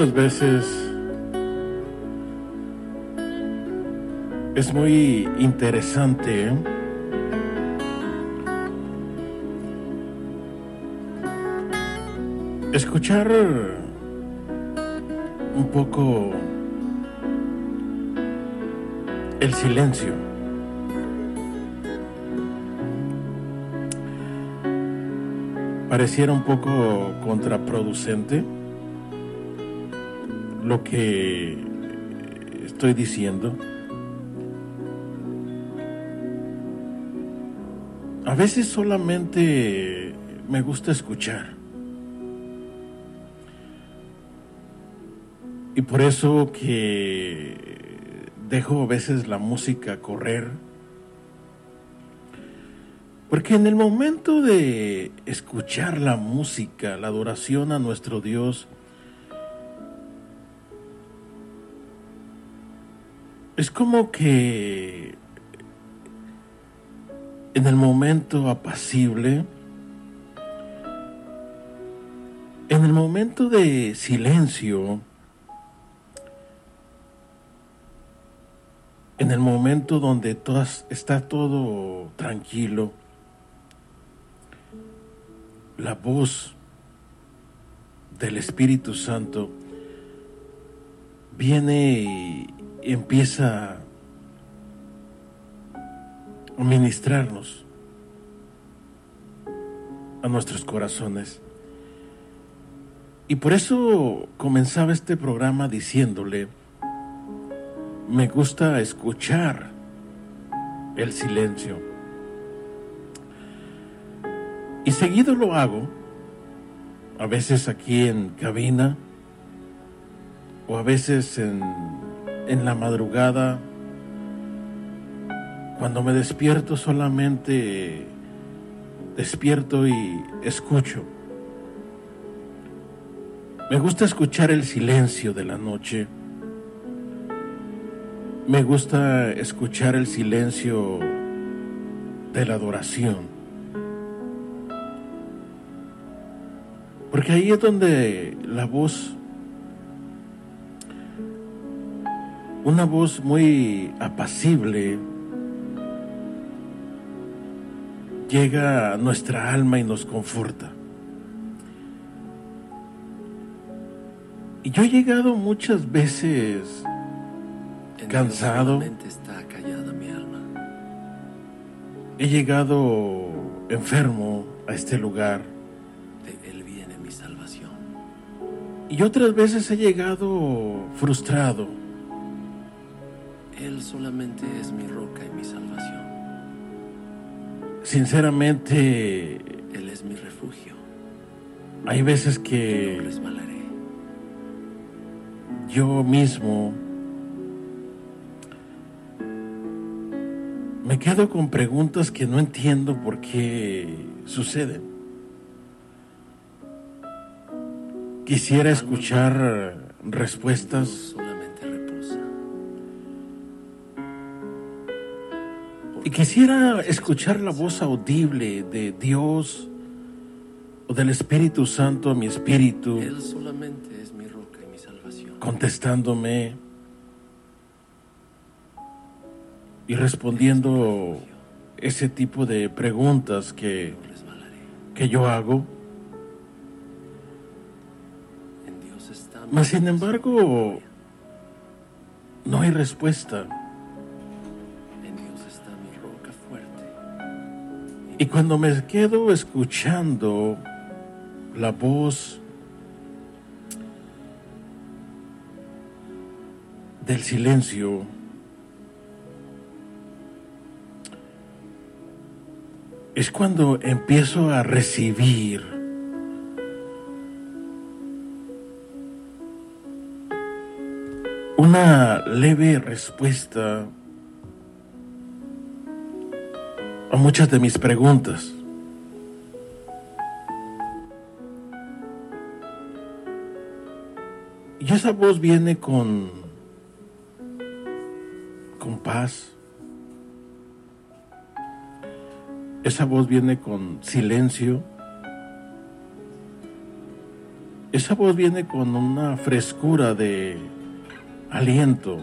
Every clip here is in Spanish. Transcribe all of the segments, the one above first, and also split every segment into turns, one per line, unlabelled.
muchas veces es muy interesante ¿eh? escuchar un poco el silencio. Pareciera un poco contraproducente lo que estoy diciendo? A veces solamente me gusta escuchar. Y por eso que dejo a veces la música correr. Porque en el momento de escuchar la música, la adoración a nuestro Dios, es como que en el momento apacible, en el momento de silencio, en el momento donde todas, está todo tranquilo, la voz del Espíritu Santo viene empieza a ministrarnos a nuestros corazones. Y por eso comenzaba este programa diciéndole, me gusta escuchar el silencio. Y seguido lo hago, a veces aquí en cabina, o a veces en, en la madrugada, cuando me despierto solamente despierto y escucho. Me gusta escuchar el silencio de la noche me gusta escuchar el silencio de la adoración. Porque ahí es donde la voz, una voz muy apacible, llega a nuestra alma y nos conforta. Y yo he llegado muchas veces cansado.
está callada mi alma.
He llegado enfermo a este lugar.
De Él viene mi salvación.
Y otras veces he llegado frustrado.
Él solamente es mi roca y mi salvación.
Sinceramente,
Él es mi refugio.
hay veces
No
que
resbalaré.
yo mismo me quedo con preguntas que no entiendo por qué suceden. Quisiera escuchar respuestas, y quisiera escuchar la voz audible de Dios o del Espíritu Santo a mi espíritu
Él solamente es mi roca y mi salvación.
contestándome y respondiendo ese tipo de preguntas que, que yo hago. Mas sin embargo, no hay respuesta. Y cuando me quedo escuchando la voz del silencio, es cuando empiezo a recibir una leve respuesta a muchas de mis preguntas. Y esa voz viene con con paz. Esa voz viene con silencio. Esa voz viene con una frescura de aliento.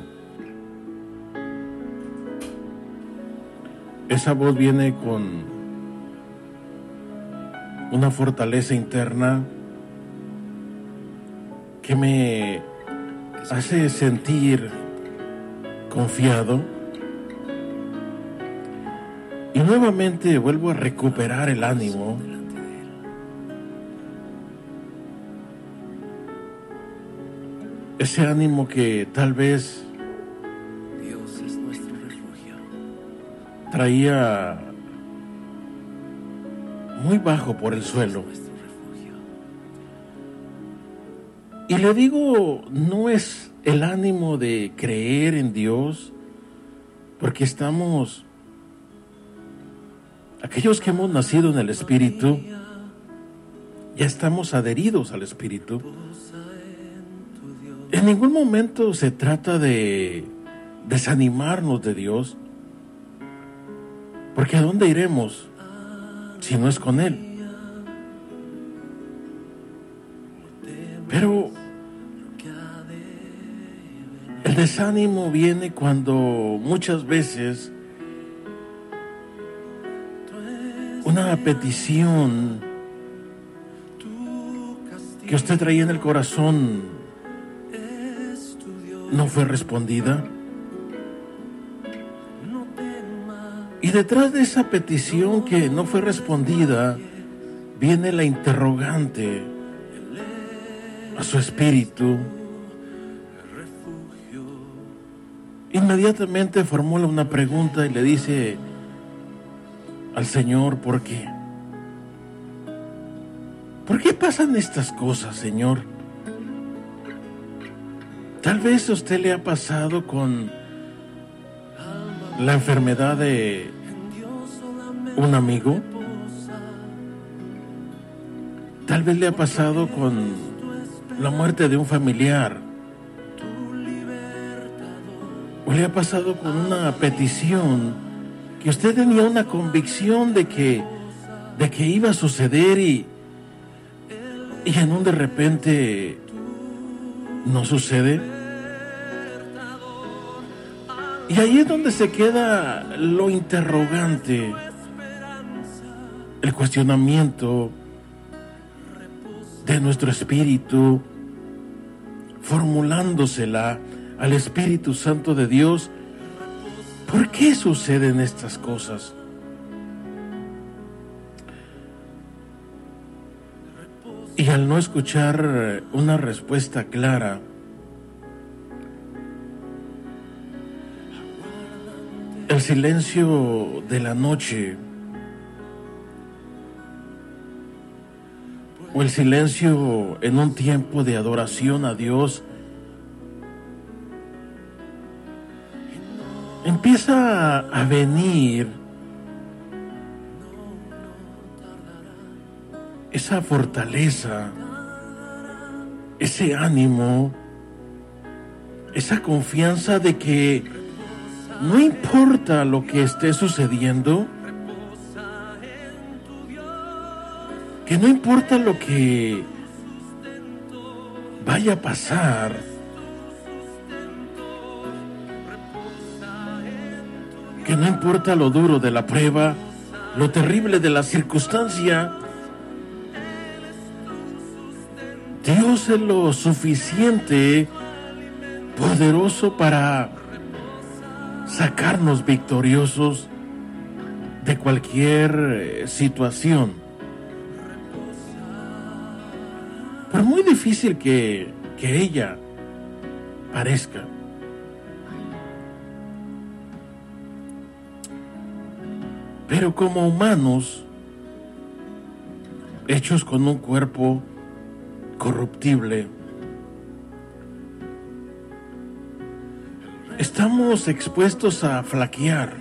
Esa voz viene con una fortaleza interna que me hace sentir confiado. Y nuevamente vuelvo a recuperar el ánimo. Ese ánimo que tal vez traía muy bajo por el suelo. Y le digo, no es el ánimo de creer en Dios, porque estamos, aquellos que hemos nacido en el Espíritu, ya estamos adheridos al Espíritu. En ningún momento se trata de desanimarnos de Dios, porque ¿a dónde iremos si no es con Él? Pero el desánimo viene cuando muchas veces una petición que usted traía en el corazón no fue respondida. Y detrás de esa petición que no fue respondida, viene la interrogante a su espíritu. Inmediatamente formula una pregunta y le dice al Señor, ¿por qué? ¿Por qué pasan estas cosas, Señor? Tal vez a usted le ha pasado con la enfermedad de un amigo. Tal vez le ha pasado con la muerte de un familiar. O le ha pasado con una petición que usted tenía una convicción de que, de que iba a suceder y, y en un de repente no sucede. Y ahí es donde se queda lo interrogante, el cuestionamiento de nuestro espíritu, formulándosela al Espíritu Santo de Dios. ¿Por qué suceden estas cosas? Y al no escuchar una respuesta clara, el silencio de la noche o el silencio en un tiempo de adoración a Dios. Empieza a venir esa fortaleza, ese ánimo, esa confianza de que no importa lo que esté sucediendo, que no importa lo que vaya a pasar, que no importa lo duro de la prueba, lo terrible de la circunstancia, Dios es lo suficiente poderoso para sacarnos victoriosos de cualquier eh, situación. Difícil que, que ella parezca. Pero como humanos, hechos con un cuerpo corruptible, estamos expuestos a flaquear.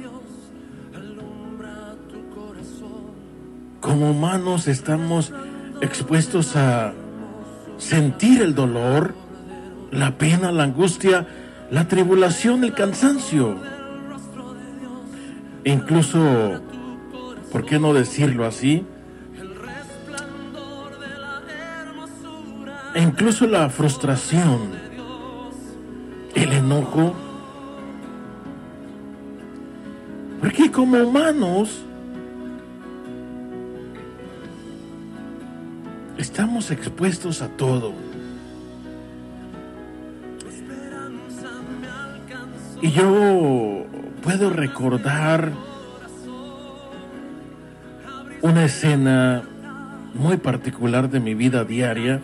Como humanos estamos expuestos a sentir el dolor, la pena, la angustia, la tribulación, el cansancio. E incluso, ¿por qué no decirlo así? E incluso la frustración, el enojo. Porque como humanos estamos expuestos a todo. Y yo puedo recordar una escena muy particular de mi vida diaria.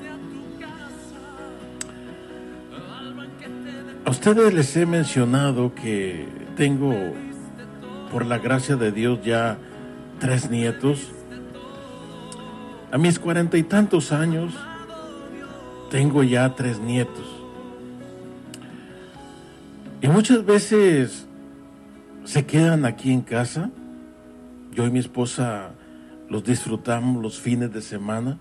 A ustedes les he mencionado que tengo por la gracia de Dios, ya tres nietos. A mis cuarenta y tantos años, tengo ya tres nietos. Y muchas veces se quedan aquí en casa. Yo y mi esposa los disfrutamos los fines de semana.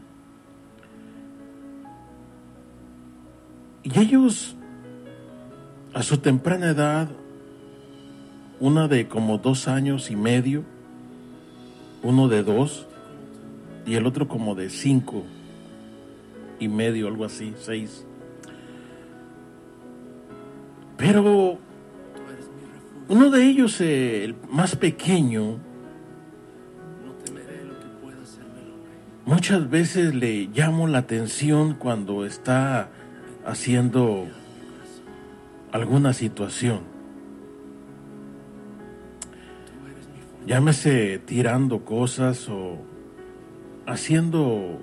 Y ellos, a su temprana edad, una de como dos años y medio, uno de dos, y el otro como de cinco y medio, algo así, seis. Pero uno de ellos, eh, el más pequeño, muchas veces le llamo la atención cuando está haciendo alguna situación. Llámese tirando cosas o haciendo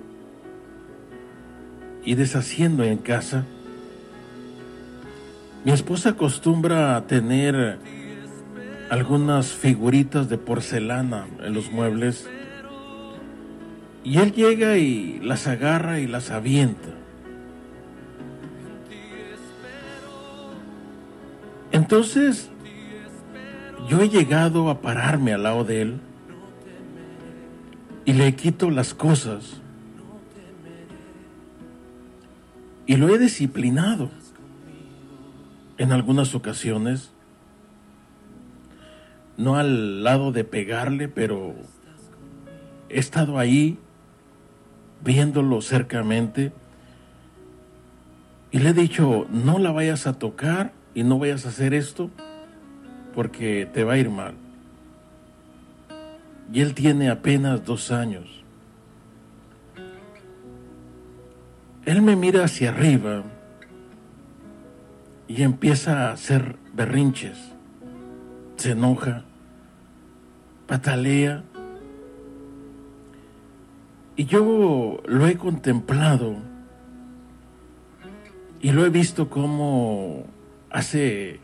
y deshaciendo en casa. Mi esposa acostumbra a tener algunas figuritas de porcelana en los muebles y él llega y las agarra y las avienta. Entonces, yo he llegado a pararme al lado de él y le quito las cosas. Y lo he disciplinado en algunas ocasiones, no al lado de pegarle, pero he estado ahí viéndolo cercamente. Y le he dicho, no la vayas a tocar y no vayas a hacer esto porque te va a ir mal. Y él tiene apenas dos años. Él me mira hacia arriba y empieza a hacer berrinches. Se enoja, patalea. Y yo lo he contemplado y lo he visto como hace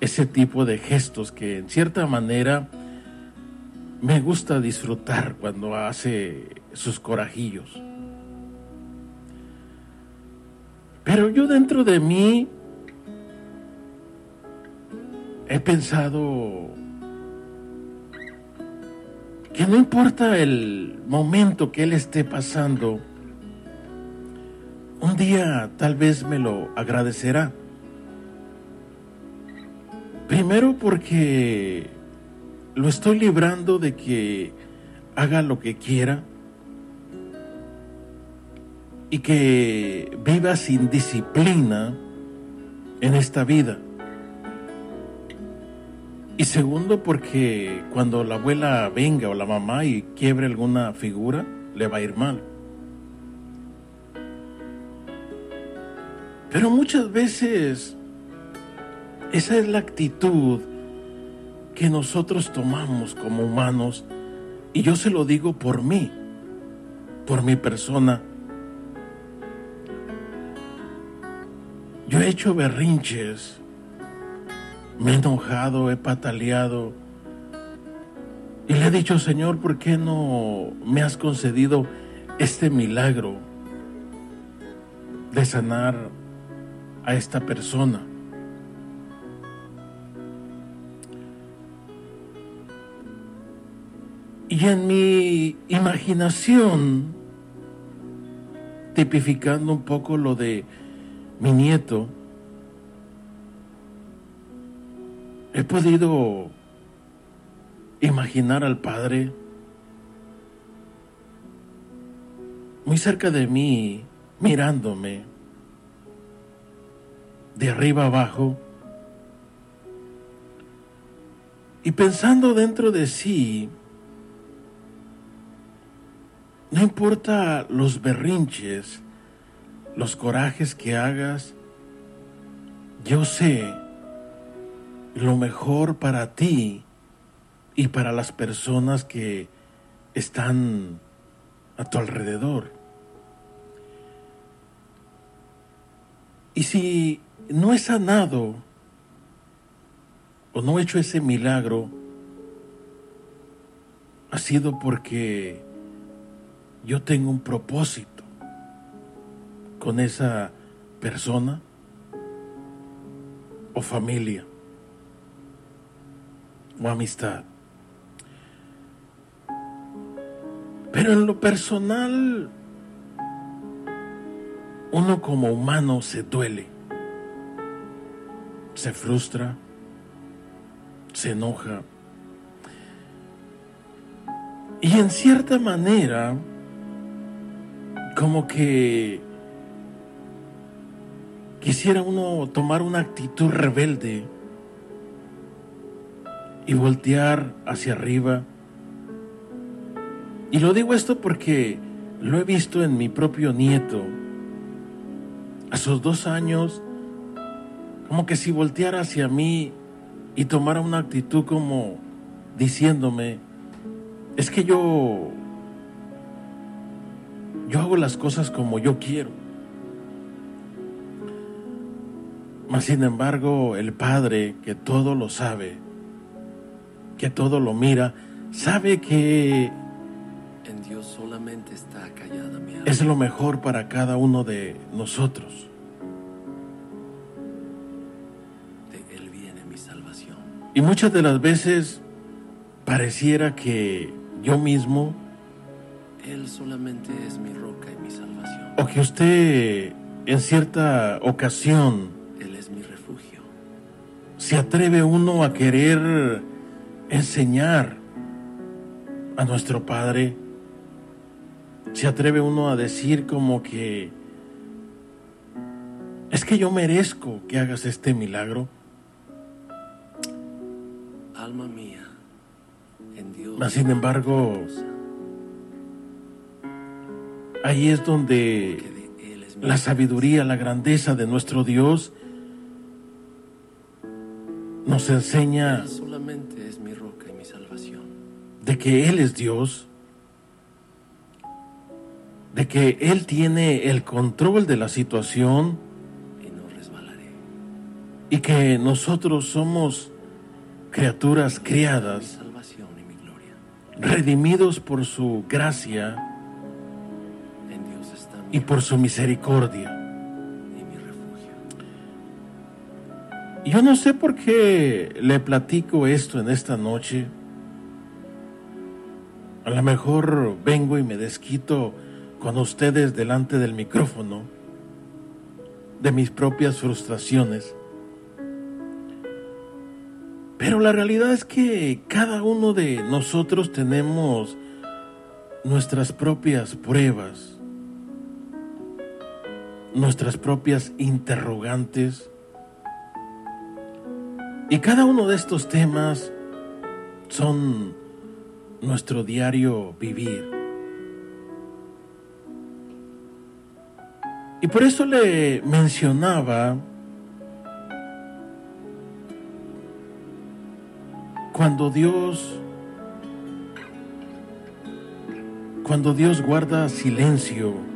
ese tipo de gestos que en cierta manera me gusta disfrutar cuando hace sus corajillos. Pero yo dentro de mí he pensado que no importa el momento que él esté pasando, un día tal vez me lo agradecerá. Primero porque lo estoy librando de que haga lo que quiera y que viva sin disciplina en esta vida. Y segundo porque cuando la abuela venga o la mamá y quiebre alguna figura, le va a ir mal. Pero muchas veces esa es la actitud que nosotros tomamos como humanos y yo se lo digo por mí, por mi persona. Yo he hecho berrinches, me he enojado, he pataleado y le he dicho, Señor, ¿por qué no me has concedido este milagro de sanar a esta persona? Y en mi imaginación, tipificando un poco lo de mi nieto, he podido imaginar al Padre muy cerca de mí, mirándome de arriba abajo y pensando dentro de sí, no importa los berrinches, los corajes que hagas, yo sé lo mejor para ti y para las personas que están a tu alrededor. Y si no he sanado o no he hecho ese milagro, ha sido porque yo tengo un propósito con esa persona o familia o amistad. Pero en lo personal, uno como humano se duele, se frustra, se enoja. Y en cierta manera, como que quisiera uno tomar una actitud rebelde y voltear hacia arriba. Y lo digo esto porque lo he visto en mi propio nieto. A sus dos años, como que si volteara hacia mí y tomara una actitud como diciéndome, es que yo, yo hago las cosas como yo quiero. Mas sin embargo, el Padre, que todo lo sabe, que todo lo mira, sabe que
En Dios solamente está callada mi alma.
es lo mejor para cada uno de nosotros.
De Él viene mi salvación.
Y muchas de las veces pareciera que yo mismo
Él solamente es mi roca y mi salvación.
o que usted en cierta ocasión
Él es mi refugio.
se atreve uno a querer enseñar a nuestro Padre, se atreve uno a decir como que es que yo merezco que hagas este milagro.
Alma mía, en Dios.
Mas, sin embargo, Ahí es donde la sabiduría, la grandeza de nuestro Dios nos enseña
Él solamente es mi roca y mi salvación.
de que Él es Dios, de que Él tiene el control de la situación
Y no resbalaré.
y que nosotros somos criaturas criadas, redimidos por su gracia y por su misericordia.
y mi refugio.
Yo no sé por qué le platico esto en esta noche. A lo mejor vengo y me desquito con ustedes delante del micrófono de mis propias frustraciones. Pero la realidad es que cada uno de nosotros tenemos nuestras propias pruebas, nuestras propias interrogantes. Y cada uno de estos temas son nuestro diario vivir. Y por eso le mencionaba cuando Dios cuando Dios guarda silencio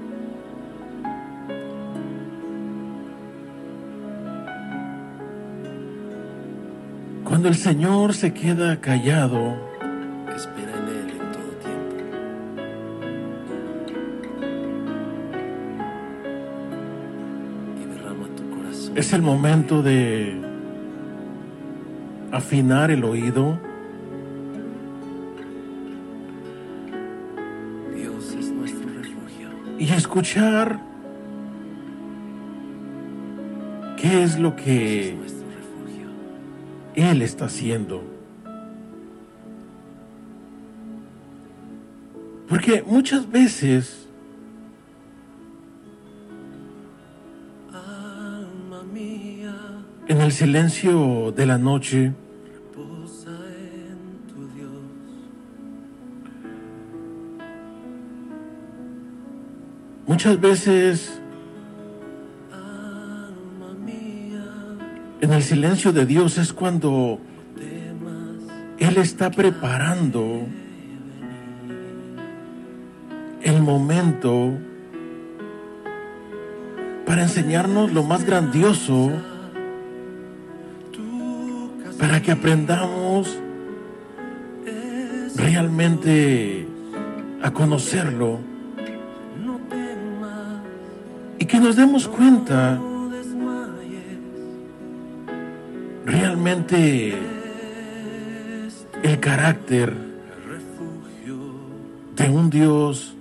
cuando el Señor se queda callado
Espera en Él en todo tiempo. Y derrama tu corazón.
es el momento de afinar el oído
Dios es nuestro refugio.
y escuchar qué es lo que. Él está haciendo. Porque muchas veces en el silencio de la noche muchas veces en el silencio de Dios es cuando Él está preparando el momento para enseñarnos lo más grandioso, para que aprendamos realmente a conocerlo y que nos demos cuenta el carácter de un Dios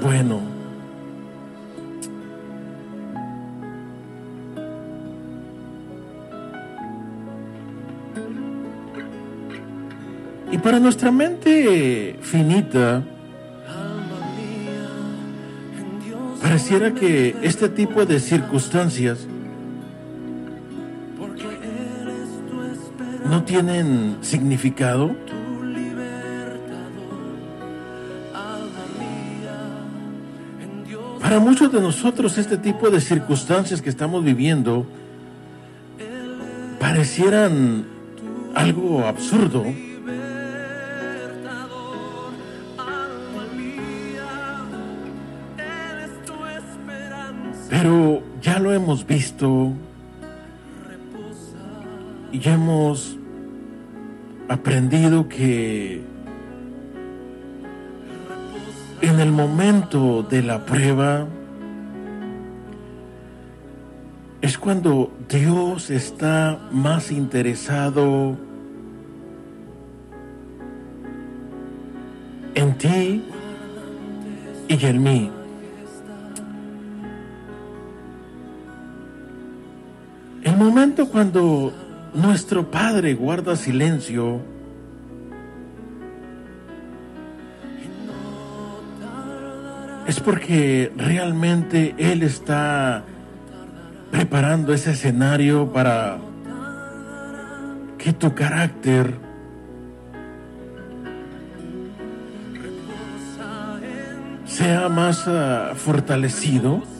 bueno. Y para nuestra mente finita, pareciera que este tipo de circunstancias no tienen significado. Para muchos de nosotros este tipo de circunstancias que estamos viviendo parecieran algo absurdo. Pero ya lo hemos visto y hemos aprendido que en el momento de la prueba es cuando Dios está más interesado en ti y en mí. El momento cuando nuestro Padre guarda silencio, es porque realmente Él está preparando ese escenario para que tu carácter sea más ah, fortalecido.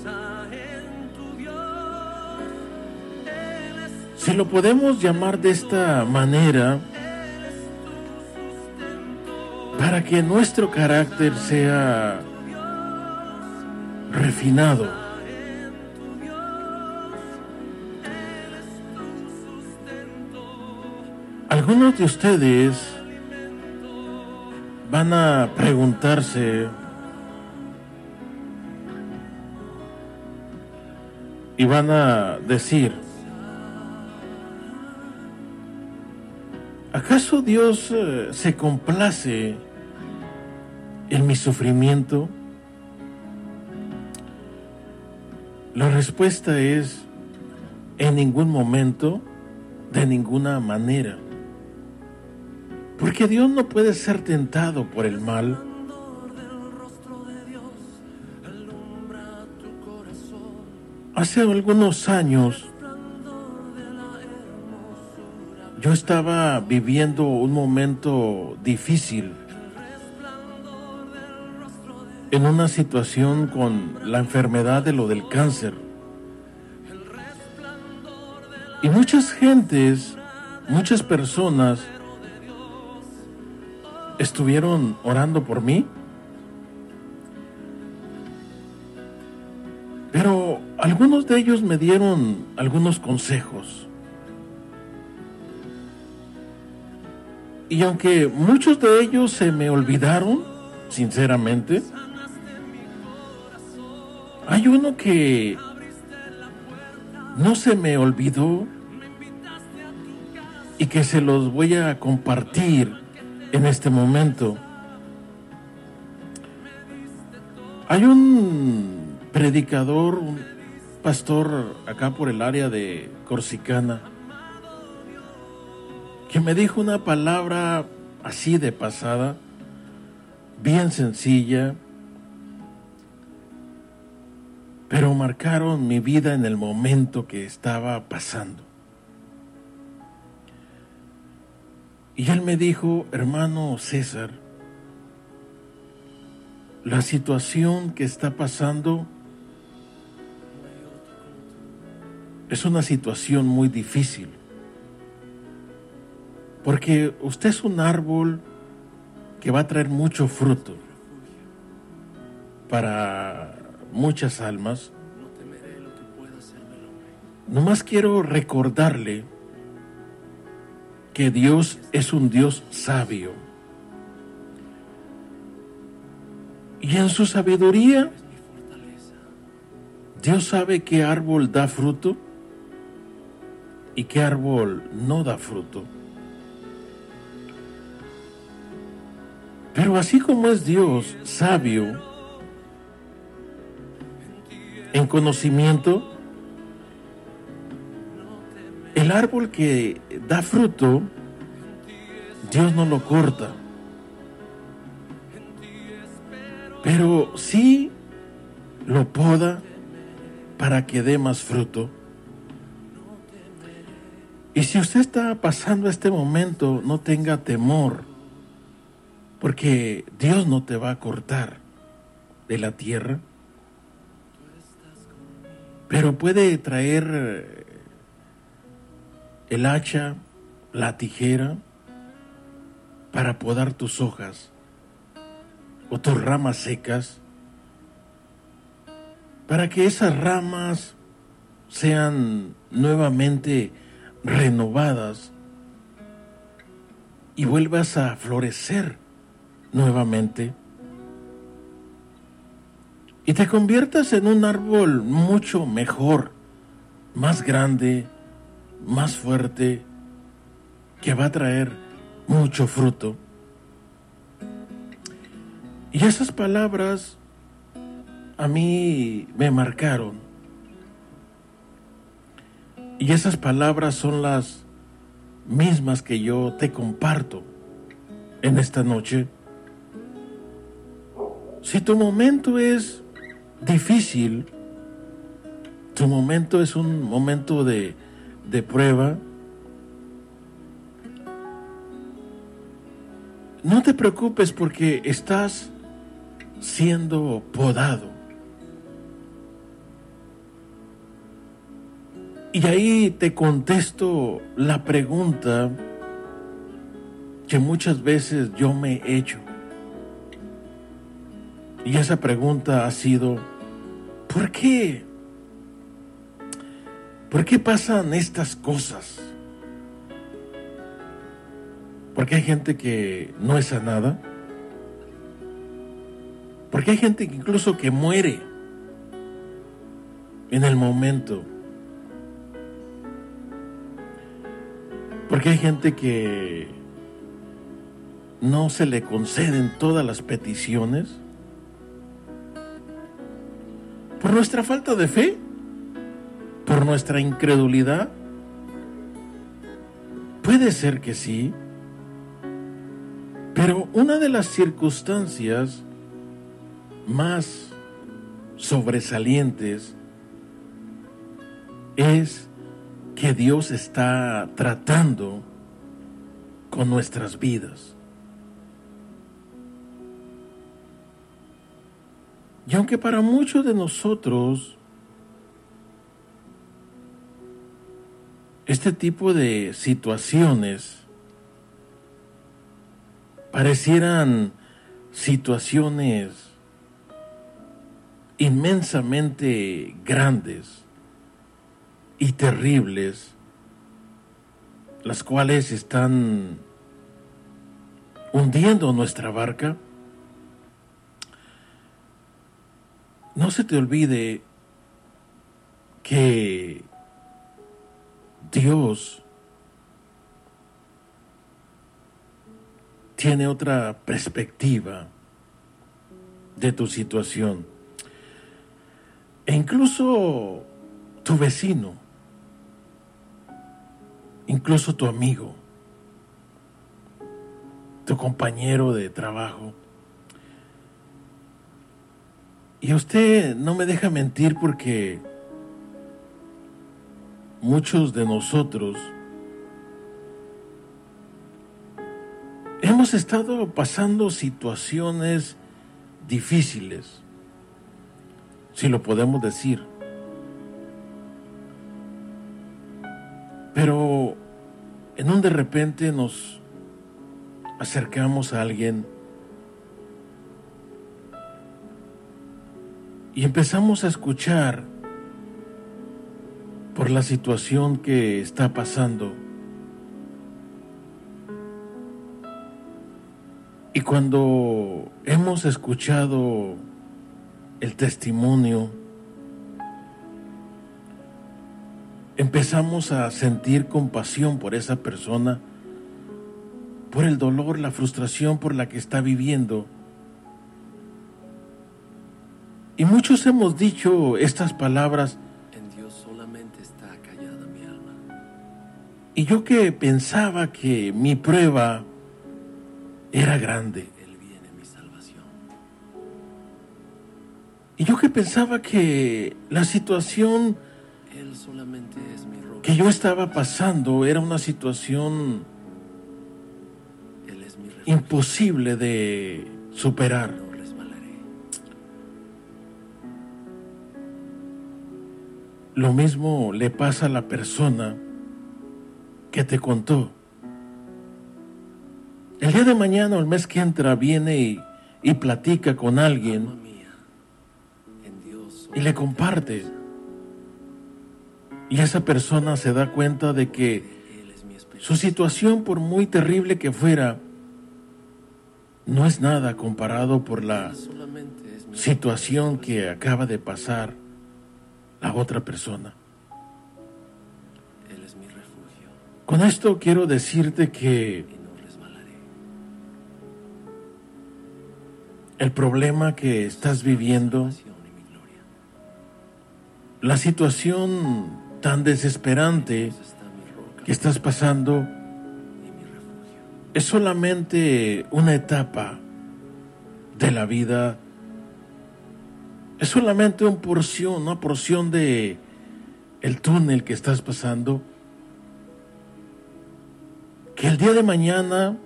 Si lo podemos llamar de esta manera, para que nuestro carácter sea refinado. Algunos de ustedes van a preguntarse y van a decir, ¿acaso Dios eh, se complace en mi sufrimiento? La respuesta es en ningún momento, de ninguna manera. Porque Dios no puede ser tentado por el mal. Hace algunos años yo estaba viviendo un momento difícil en una situación con la enfermedad de lo del cáncer. Y muchas gentes, muchas personas estuvieron orando por mí. Pero algunos de ellos me dieron algunos consejos. Y aunque muchos de ellos se me olvidaron, sinceramente, hay uno que no se me olvidó y que se los voy a compartir en este momento. Hay un predicador, un pastor acá por el área de Corsicana, que me dijo una palabra así de pasada, bien sencilla, pero marcaron mi vida en el momento que estaba pasando. Y él me dijo, hermano César, la situación que está pasando es una situación muy difícil. Porque usted es un árbol que va a traer mucho fruto para muchas almas. Nomás quiero recordarle que Dios es un Dios sabio. Y en su sabiduría, Dios sabe qué árbol da fruto y qué árbol no da fruto. Pero así como es Dios sabio en conocimiento, el árbol que da fruto, Dios no lo corta. Pero sí lo poda para que dé más fruto. Y si usted está pasando este momento, no tenga temor porque Dios no te va a cortar de la tierra, pero puede traer eh, el hacha, la tijera, para podar tus hojas o tus ramas secas, para que esas ramas sean nuevamente renovadas y vuelvas a florecer nuevamente y te conviertas en un árbol mucho mejor, más grande, más fuerte, que va a traer mucho fruto. Y esas palabras a mí me marcaron. Y esas palabras son las mismas que yo te comparto en esta noche. Si tu momento es difícil, tu momento es un momento de, de prueba, no te preocupes porque estás siendo podado. Y ahí te contesto la pregunta que muchas veces yo me he hecho. Y esa pregunta ha sido, ¿por qué? ¿Por qué pasan estas cosas? Porque hay gente que no es sanada. Porque hay gente que incluso que muere en el momento. Porque hay gente que no se le conceden todas las peticiones. ¿Por nuestra falta de fe? ¿Por nuestra incredulidad? Puede ser que sí, pero una de las circunstancias más sobresalientes es que Dios está tratando con nuestras vidas. Y aunque para muchos de nosotros este tipo de situaciones parecieran situaciones inmensamente grandes y terribles, las cuales están hundiendo nuestra barca, no se te olvide que Dios tiene otra perspectiva de tu situación. E incluso tu vecino, incluso tu amigo, tu compañero de trabajo, y usted no me deja mentir porque muchos de nosotros hemos estado pasando situaciones difíciles, si lo podemos decir. Pero en un de repente nos acercamos a alguien y empezamos a escuchar por la situación que está pasando. Y cuando hemos escuchado el testimonio, empezamos a sentir compasión por esa persona, por el dolor, la frustración por la que está viviendo. Y muchos hemos dicho estas palabras,
En Dios solamente está callada mi alma.
y yo que pensaba que mi prueba era grande,
Él viene mi salvación.
y yo que pensaba que la situación
Él solamente es mi roca.
que yo estaba pasando era una situación
Él es mi
imposible de superar. Lo mismo le pasa a la persona que te contó. El día de mañana o el mes que entra viene y, y platica con alguien y le comparte. Y esa persona se da cuenta de que su situación, por muy terrible que fuera, no es nada comparado por la situación que acaba de pasar la otra persona.
Él es mi refugio.
Con esto quiero decirte que el problema que estás viviendo, la situación tan desesperante que estás pasando, es solamente una etapa de la vida, es solamente una porción, una porción de el túnel que estás pasando, que el día de mañana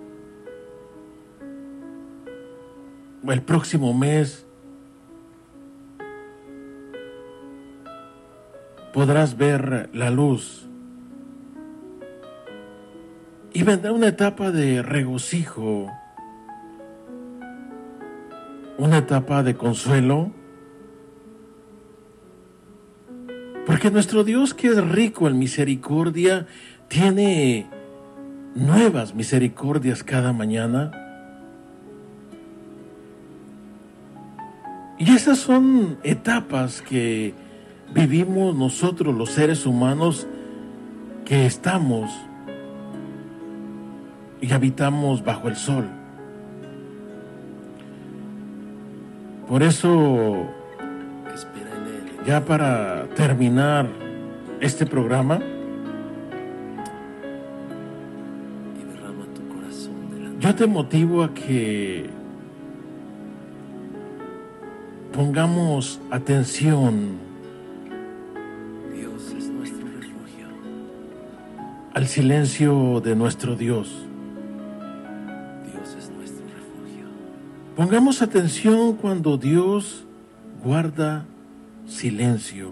o el próximo mes podrás ver la luz. Y vendrá una etapa de regocijo, una etapa de consuelo, porque nuestro Dios que es rico en misericordia, tiene nuevas misericordias cada mañana. Y esas son etapas que vivimos nosotros los seres humanos que estamos y habitamos bajo el sol. Por eso. Ya para terminar este programa,
y derrama tu corazón delante
yo te motivo a que pongamos atención
Dios es nuestro refugio.
al silencio de nuestro Dios.
Dios es nuestro refugio.
Pongamos atención cuando Dios guarda silencio.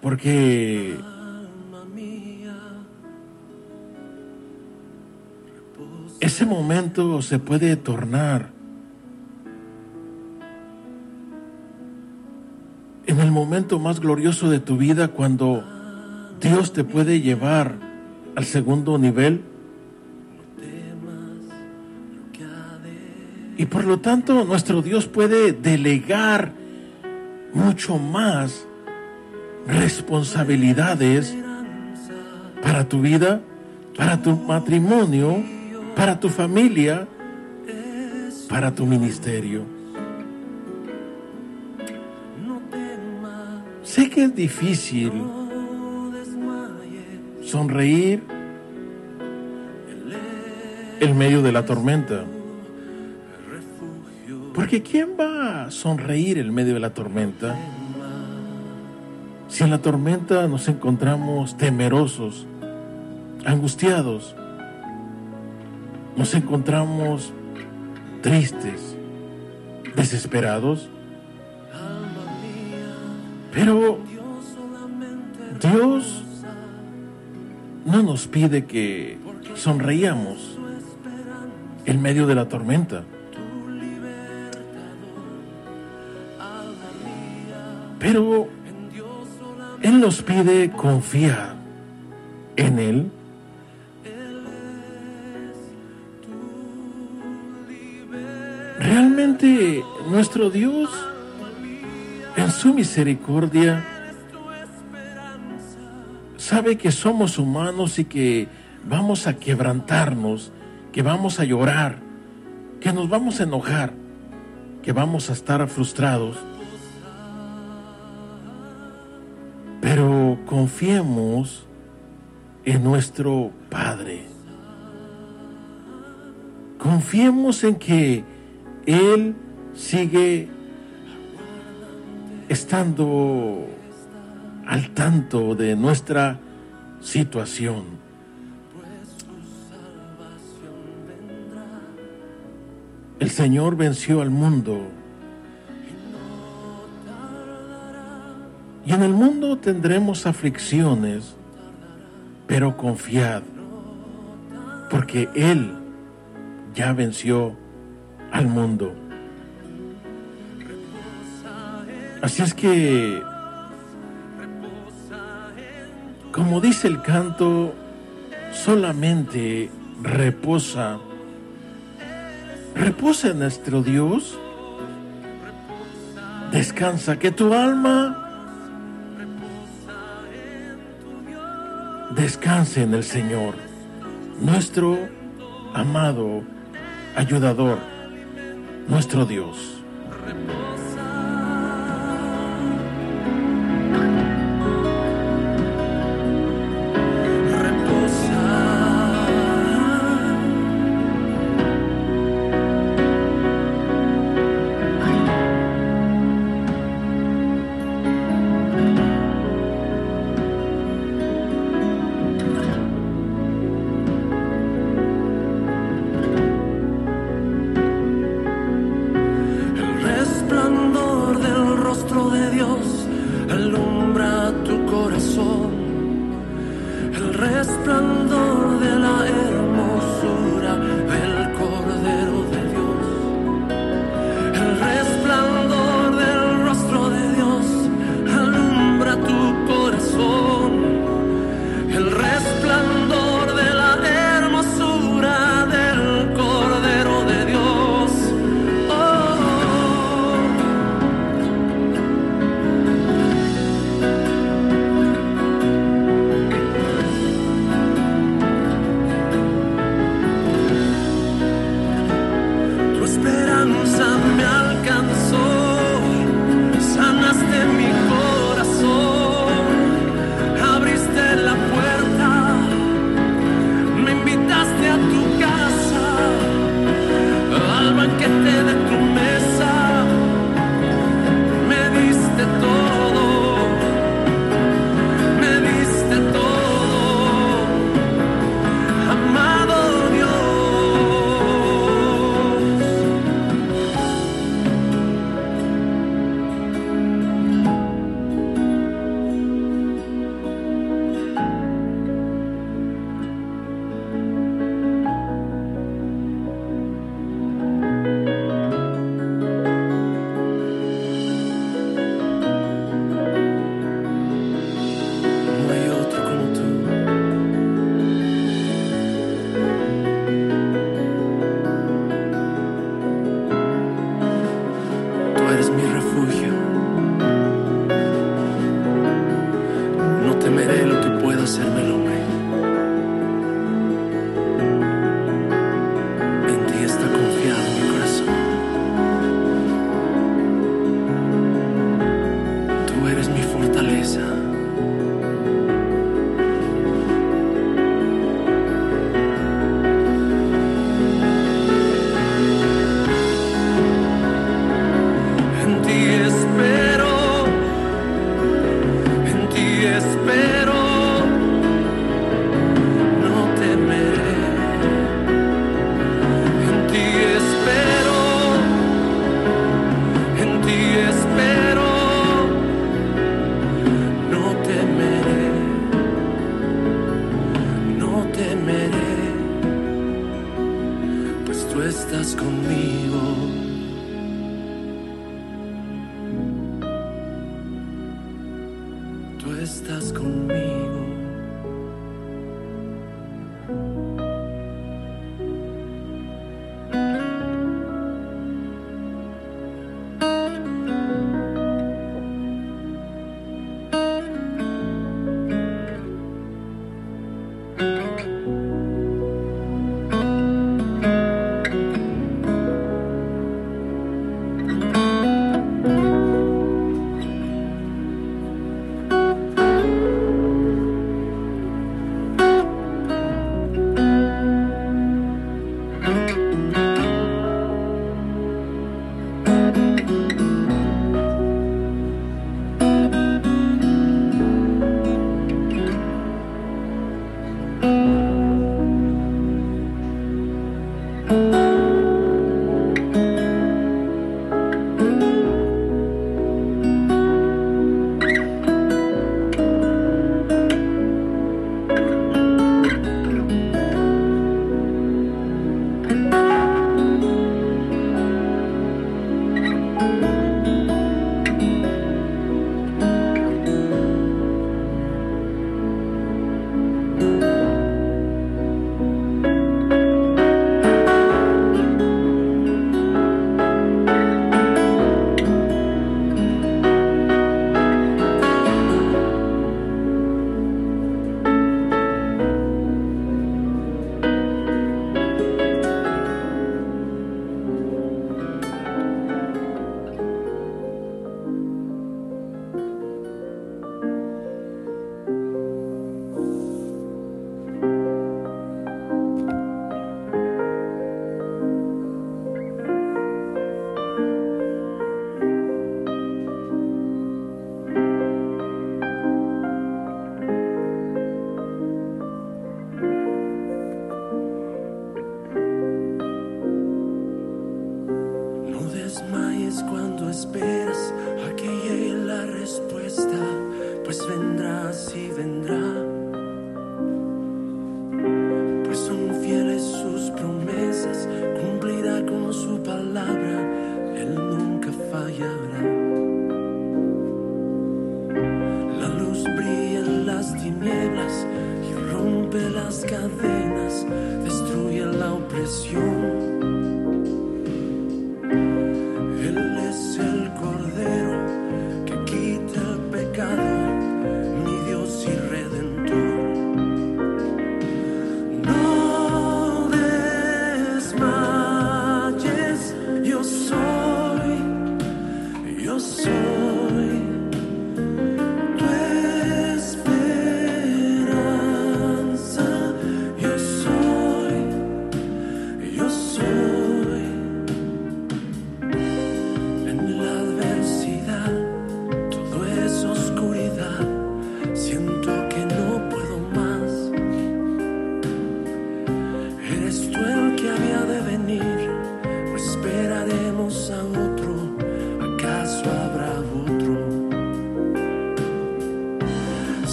Porque ese momento se puede tornar en el momento más glorioso de tu vida cuando Dios te puede llevar al segundo nivel y por lo tanto nuestro Dios puede delegar mucho más responsabilidades para tu vida, para tu matrimonio, para tu familia, para tu ministerio. Sé que es difícil sonreír en medio de la tormenta. Porque ¿quién va a sonreír en medio de la tormenta? Si en la tormenta nos encontramos temerosos, angustiados, nos encontramos tristes, desesperados, pero
Dios
no nos pide que sonreíamos en medio de la tormenta. Pero Él nos pide confiar en Él.
Realmente nuestro Dios, en su misericordia, sabe que somos humanos y que vamos a quebrantarnos, que vamos a llorar, que nos vamos a enojar, que vamos a estar frustrados confiemos en nuestro Padre. Confiemos en que Él sigue estando al tanto de nuestra situación. El Señor venció al mundo. Y en el mundo tendremos aflicciones, pero confiad, porque Él ya venció al mundo. Así es que, como dice el canto, solamente reposa. Reposa en nuestro Dios. Descansa, que tu alma descanse en el Señor, nuestro amado ayudador, nuestro Dios.
Tú estás conmigo.